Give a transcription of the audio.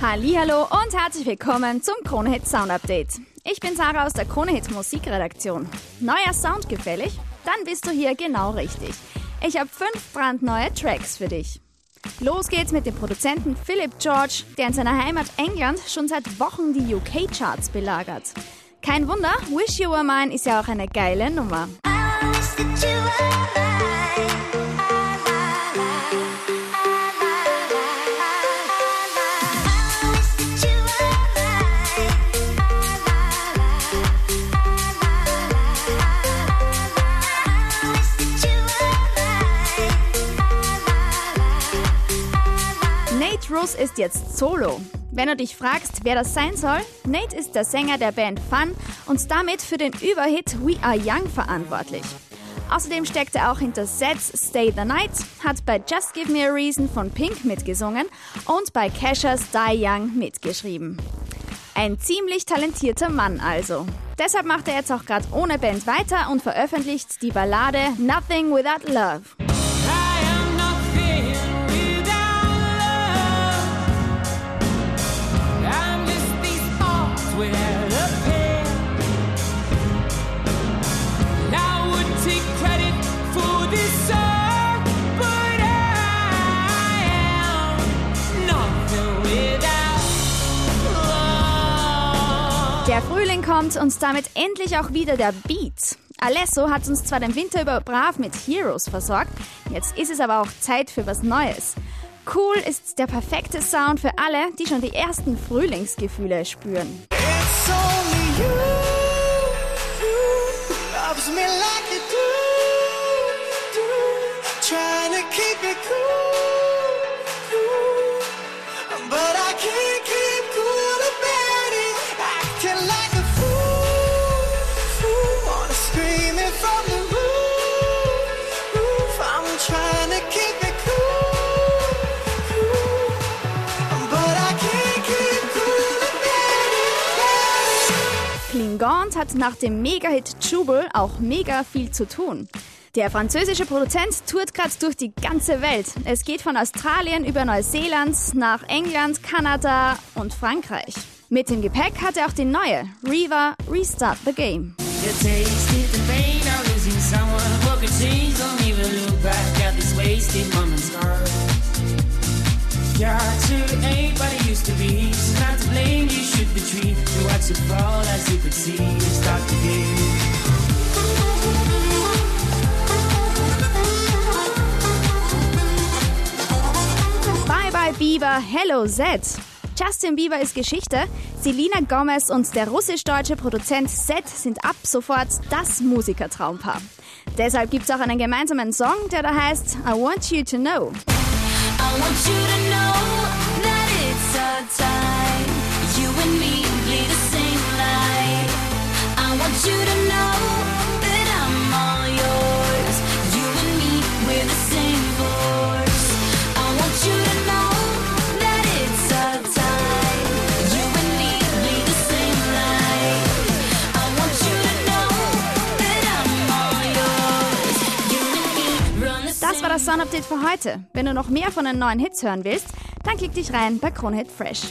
Hallo und herzlich willkommen zum Kronehit Sound Update. Ich bin Sarah aus der Kronehit Musikredaktion. Neuer Sound gefällig? Dann bist du hier genau richtig. Ich habe fünf brandneue Tracks für dich. Los geht's mit dem Produzenten Philip George, der in seiner Heimat England schon seit Wochen die UK-Charts belagert. Kein Wunder, Wish You Were Mine ist ja auch eine geile Nummer. Nate Russ ist jetzt solo. Wenn du dich fragst, wer das sein soll, Nate ist der Sänger der Band Fun und damit für den Überhit We Are Young verantwortlich. Außerdem steckt er auch hinter Sets Stay the Night, hat bei Just Give Me a Reason von Pink mitgesungen und bei Cashers Die Young mitgeschrieben. Ein ziemlich talentierter Mann also. Deshalb macht er jetzt auch gerade ohne Band weiter und veröffentlicht die Ballade Nothing Without Love. Der Frühling kommt und damit endlich auch wieder der Beat. Alesso hat uns zwar den Winter über brav mit Heroes versorgt, jetzt ist es aber auch Zeit für was Neues. Cool ist der perfekte Sound für alle, die schon die ersten Frühlingsgefühle spüren. It's only you, Gaunt hat nach dem Mega-Hit Jubel auch mega viel zu tun. Der französische Produzent tourt gerade durch die ganze Welt. Es geht von Australien über Neuseeland nach England, Kanada und Frankreich. Mit dem Gepäck hat er auch die neue Riva Restart the Game. Yeah, to ain't used to be. So not to blame, you should retreat. To watch it fall as you could see. Start the game. Bye bye Bieber, hello Zed. Justin Bieber ist Geschichte. Selina Gomez und der russisch-deutsche Produzent Zed sind ab sofort das Musikertraumpaar. Deshalb gibt es auch einen gemeinsamen Song, der da heißt I Want You to Know. I want you to know that it's our time. Das war das Sun Update für heute. Wenn du noch mehr von den neuen Hits hören willst, dann klick dich rein bei Kronhit Fresh.